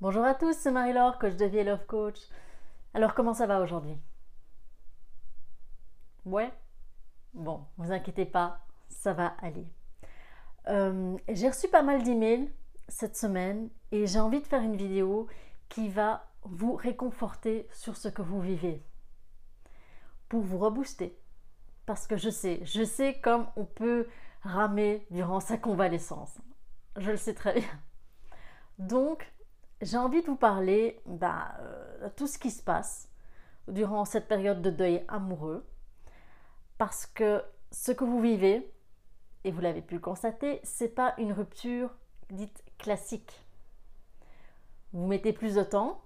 Bonjour à tous, c'est Marie-Laure, coach de vie et love coach. Alors comment ça va aujourd'hui? Ouais? Bon, vous inquiétez pas, ça va aller. Euh, j'ai reçu pas mal d'emails cette semaine et j'ai envie de faire une vidéo qui va vous réconforter sur ce que vous vivez pour vous rebooster. Parce que je sais, je sais comme on peut ramer durant sa convalescence. Je le sais très bien. Donc, j'ai envie de vous parler bah, euh, de tout ce qui se passe durant cette période de deuil amoureux. Parce que ce que vous vivez, et vous l'avez pu le constater, c'est pas une rupture dite classique. Vous mettez plus de temps,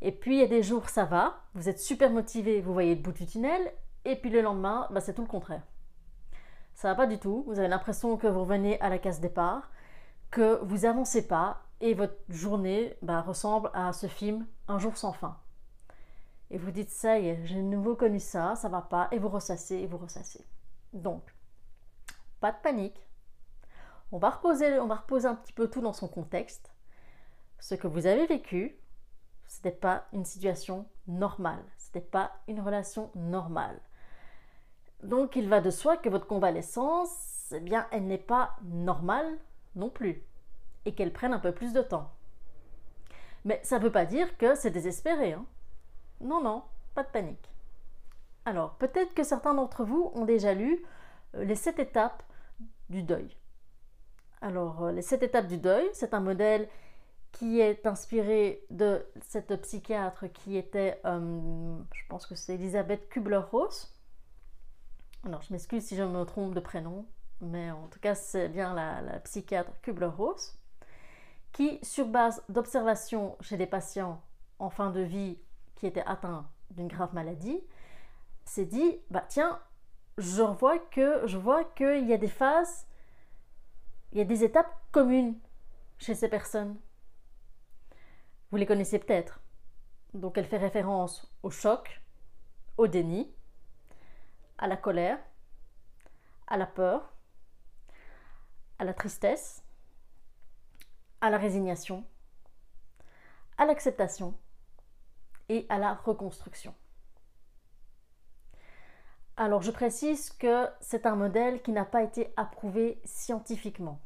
et puis il y a des jours ça va, vous êtes super motivé, vous voyez le bout du tunnel, et puis le lendemain, bah, c'est tout le contraire. Ça va pas du tout, vous avez l'impression que vous revenez à la case départ, que vous avancez pas, et votre journée bah, ressemble à ce film Un jour sans fin. Et vous dites ça y est, j'ai de nouveau connu ça, ça va pas, et vous ressassez et vous ressassez. Donc, pas de panique. On va reposer, on va reposer un petit peu tout dans son contexte. Ce que vous avez vécu, ce n'était pas une situation normale, ce n'était pas une relation normale. Donc il va de soi que votre convalescence, eh bien, elle n'est pas normale non plus et qu'elle prenne un peu plus de temps. Mais ça ne veut pas dire que c'est désespéré. Hein. non, non, pas de panique. Alors, peut-être que certains d'entre vous ont déjà lu euh, les sept étapes du deuil. Alors, euh, les sept étapes du deuil, c'est un modèle qui est inspiré de cette psychiatre qui était, euh, je pense que c'est Elisabeth Kubler-Ross. Alors, je m'excuse si je me trompe de prénom, mais en tout cas, c'est bien la, la psychiatre Kubler-Ross qui, sur base d'observations chez des patients en fin de vie qui étaient atteints d'une grave maladie, s'est dit bah tiens, je vois que je vois qu'il y a des phases, il y a des étapes communes chez ces personnes. Vous les connaissez peut-être. Donc elle fait référence au choc, au déni, à la colère, à la peur, à la tristesse, à la résignation, à l'acceptation et à la reconstruction. Alors je précise que c'est un modèle qui n'a pas été approuvé scientifiquement.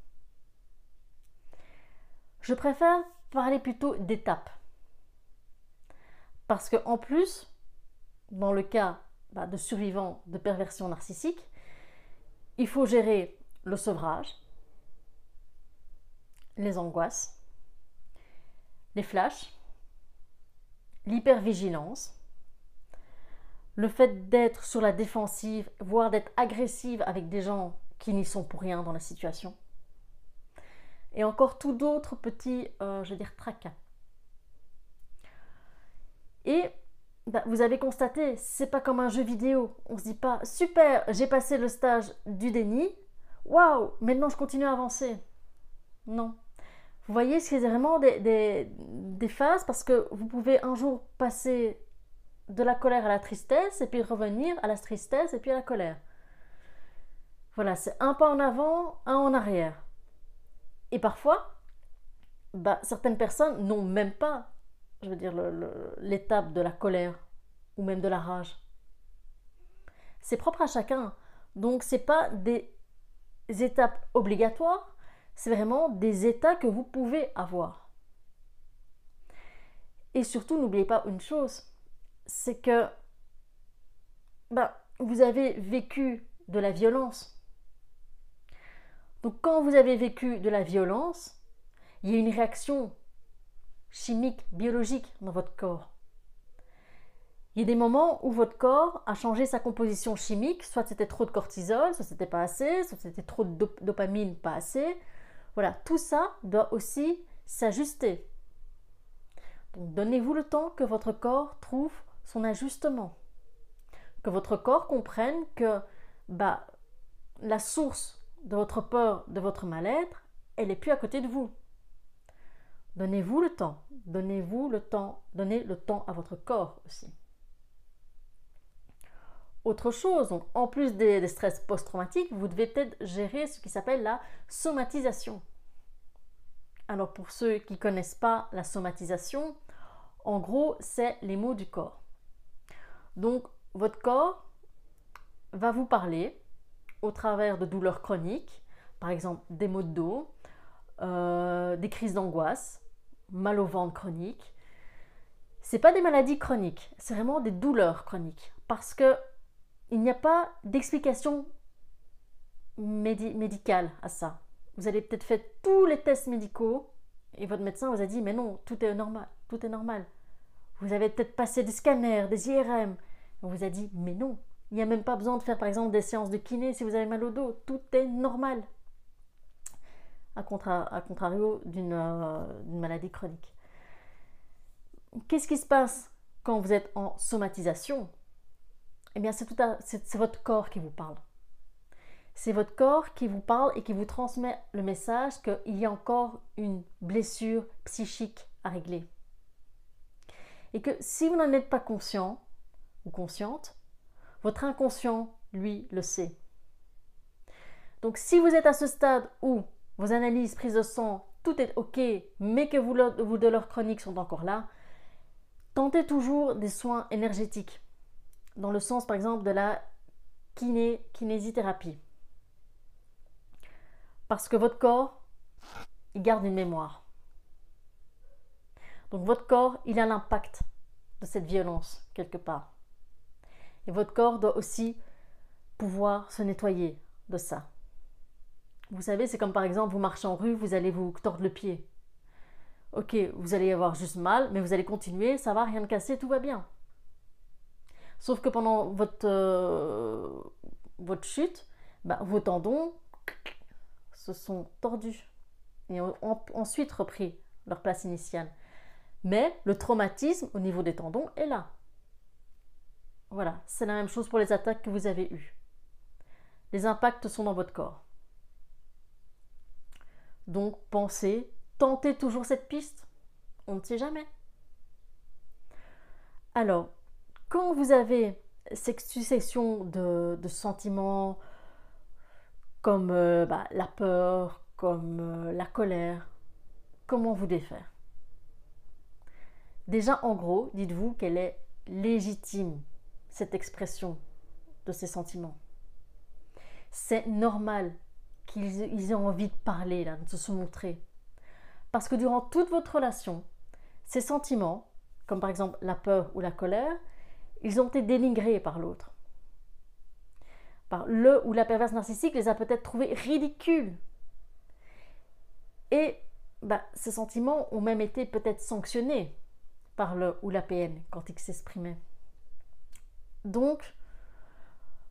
Je préfère parler plutôt d'étapes. Parce que en plus, dans le cas bah, de survivants de perversion narcissique, il faut gérer le sevrage, les angoisses, les flashs, l'hypervigilance, le fait d'être sur la défensive, voire d'être agressive avec des gens qui n'y sont pour rien dans la situation, et encore tout d'autres petits, euh, je veux dire, tracas. Et bah, vous avez constaté, c'est pas comme un jeu vidéo. On se dit pas super, j'ai passé le stage du déni, waouh, maintenant je continue à avancer. Non. Vous voyez, c'est vraiment des, phases? Parce que vous pouvez un jour passer de la colère à la tristesse et puis revenir à la tristesse et puis à la colère. Voilà, c'est un pas en avant, un en arrière. Et parfois, bah, certaines personnes n'ont même pas, je veux dire, l'étape de la colère ou même de la rage. C'est propre à chacun. Donc, ce n'est pas des étapes obligatoires, c'est vraiment des états que vous pouvez avoir. Et surtout, n'oubliez pas une chose, c'est que bah, vous avez vécu de la violence. Donc quand vous avez vécu de la violence, il y a une réaction chimique, biologique dans votre corps. Il y a des moments où votre corps a changé sa composition chimique, soit c'était trop de cortisol, soit c'était pas assez, soit c'était trop de dopamine, pas assez, voilà, tout ça doit aussi s'ajuster. Donc donnez-vous le temps que votre corps trouve son ajustement. Que votre corps comprenne que bah, la source de votre peur, de votre mal-être, elle n'est plus à côté de vous. Donnez-vous le temps, donnez-vous le temps, donnez le temps à votre corps aussi. Autre chose, en plus des, stress post-traumatiques, vous devez peut-être gérer ce qui s'appelle la somatisation. Alors pour ceux qui ne connaissent pas la somatisation, en gros, c'est les mots du corps. Donc votre corps va vous parler au travers de douleurs chroniques, par exemple des maux de dos, euh, des crises d'angoisse, mal au ventre chronique. C'est pas des maladies chroniques, c'est vraiment des douleurs chroniques parce que il n'y a pas d'explication médicale à ça. Vous avez peut-être fait tous les tests médicaux et votre médecin vous a dit mais non, tout est normal, tout est normal. Vous avez peut-être passé des scanners, des IRM. On vous a dit mais non, il n'y a même pas besoin de faire par exemple des séances de kiné si vous avez mal au dos, tout est normal. À, contrario euh, d'une maladie chronique. Qu'est-ce qui se passe quand vous êtes en somatisation? Eh bien, c'est votre corps qui vous parle. C'est votre corps qui vous parle et qui vous transmet le message qu'il y a encore une blessure psychique à régler. Et que si vous n'en êtes pas conscient ou consciente, votre inconscient, lui, le sait. Donc si vous êtes à ce stade où vos analyses, prises de sang, tout est OK, mais que vous, vous de leurs chroniques sont encore là, tentez toujours des soins énergétiques, dans le sens par exemple de la kiné, kinésithérapie. Parce que votre corps, il garde une mémoire. Donc votre corps, il a l'impact de cette violence quelque part. Et votre corps doit aussi pouvoir se nettoyer de ça. Vous savez, c'est comme par exemple, vous marchez en rue, vous allez vous tordre le pied. Ok, vous allez avoir juste mal, mais vous allez continuer, ça va, rien de cassé, tout va bien. Sauf que pendant votre, euh, votre chute, bah, vos tendons se sont tordus et ont ensuite repris leur place initiale. Mais le traumatisme au niveau des tendons est là. Voilà, c'est la même chose pour les attaques que vous avez eues. Les impacts sont dans votre corps. Donc pensez, tentez toujours cette piste. On ne sait jamais. Alors, quand vous avez cette succession de, sentiments comme euh, bah, la peur, comme euh, la colère, comment vous défaire? Déjà, en gros, dites-vous qu'elle est légitime, cette expression de ces sentiments. C'est normal qu'ils aient envie de parler, de se montrer. Parce que durant toute votre relation, ces sentiments, comme par exemple la peur ou la colère, ils ont été dénigrés par l'autre. Par le ou la perverse narcissique les a peut-être trouvés ridicules. Et bah, ces sentiments ont même été peut-être sanctionnés par le ou la PN quand ils s'exprimaient. Donc,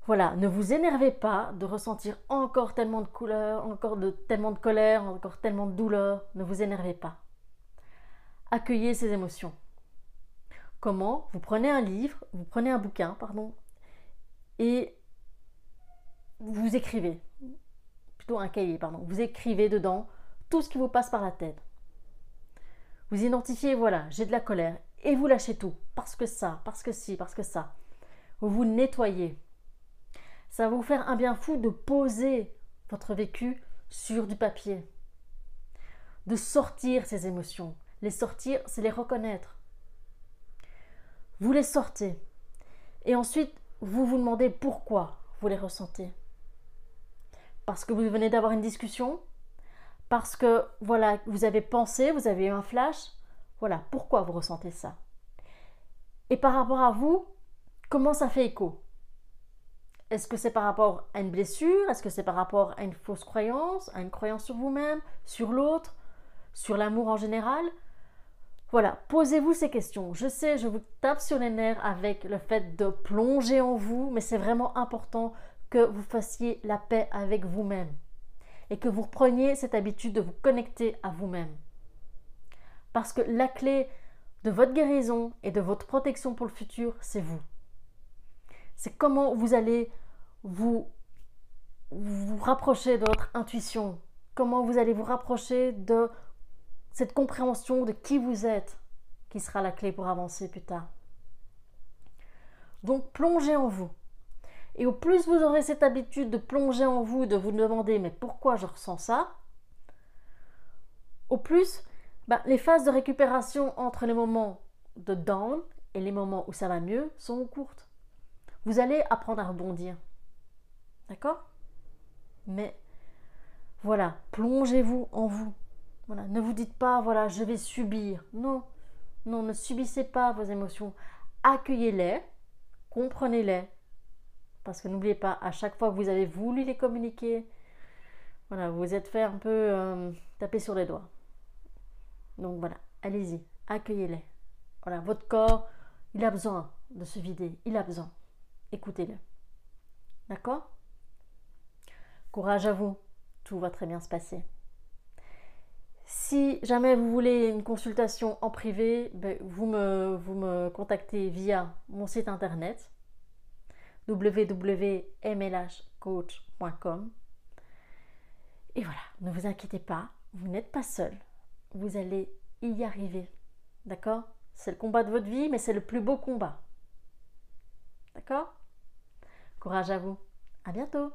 voilà, ne vous énervez pas de ressentir encore tellement de couleurs, encore de, tellement de colère, encore tellement de douleur. Ne vous énervez pas. Accueillez ces émotions. Comment Vous prenez un livre, vous prenez un bouquin, pardon, et vous écrivez, plutôt un cahier, pardon, vous écrivez dedans tout ce qui vous passe par la tête. Vous identifiez, voilà, j'ai de la colère, et vous lâchez tout, parce que ça, parce que si, parce que ça. Vous vous nettoyez, ça va vous faire un bien fou de poser votre vécu sur du papier. De sortir ces émotions. Les sortir, c'est les reconnaître. Vous les sortez. Et ensuite, vous vous demandez pourquoi vous les ressentez. Parce que vous venez d'avoir une discussion Parce que, voilà, vous avez pensé, vous avez eu un flash Voilà, pourquoi vous ressentez ça Et par rapport à vous, comment ça fait écho? Est-ce que c'est par rapport à une blessure? Est-ce que c'est par rapport à une fausse croyance À une croyance sur vous-même Sur l'autre Sur l'amour en général? Voilà, posez-vous ces questions. Je sais, je vous tape sur les nerfs avec le fait de plonger en vous, mais c'est vraiment important que vous fassiez la paix avec vous-même et que vous repreniez cette habitude de vous connecter à vous-même. Parce que la clé de votre guérison et de votre protection pour le futur, c'est vous. C'est comment vous allez vous, vous rapprocher de votre intuition, comment vous allez vous rapprocher de cette compréhension de qui vous êtes, qui sera la clé pour avancer plus tard. Donc plongez en vous. Et au plus vous aurez cette habitude de plonger en vous, de vous demander mais pourquoi je ressens ça, Au plus, ben, les phases de récupération entre les moments de down et les moments où ça va mieux sont courtes. Vous allez apprendre à rebondir. D'accord? Mais voilà, plongez-vous en vous. Voilà, ne vous dites pas voilà, je vais subir. Non. Non, ne subissez pas vos émotions. Accueillez-les, comprenez-les. Parce que n'oubliez pas, à chaque fois que vous avez voulu les communiquer, voilà, vous êtes fait un peu euh, taper sur les doigts. Donc voilà, allez-y, accueillez-les. Voilà, votre corps, il a besoin de se vider, il a besoin. Écoutez-le. D'accord? Courage à vous, tout va très bien se passer. Si jamais vous voulez une consultation en privé, ben, vous, me, vous me contactez via mon site internet www.mlhcoach.com. Et voilà, ne vous inquiétez pas, vous n'êtes pas seul. Vous allez y arriver. D'accord? C'est le combat de votre vie, mais c'est le plus beau combat. D'accord? Courage à vous. À bientôt.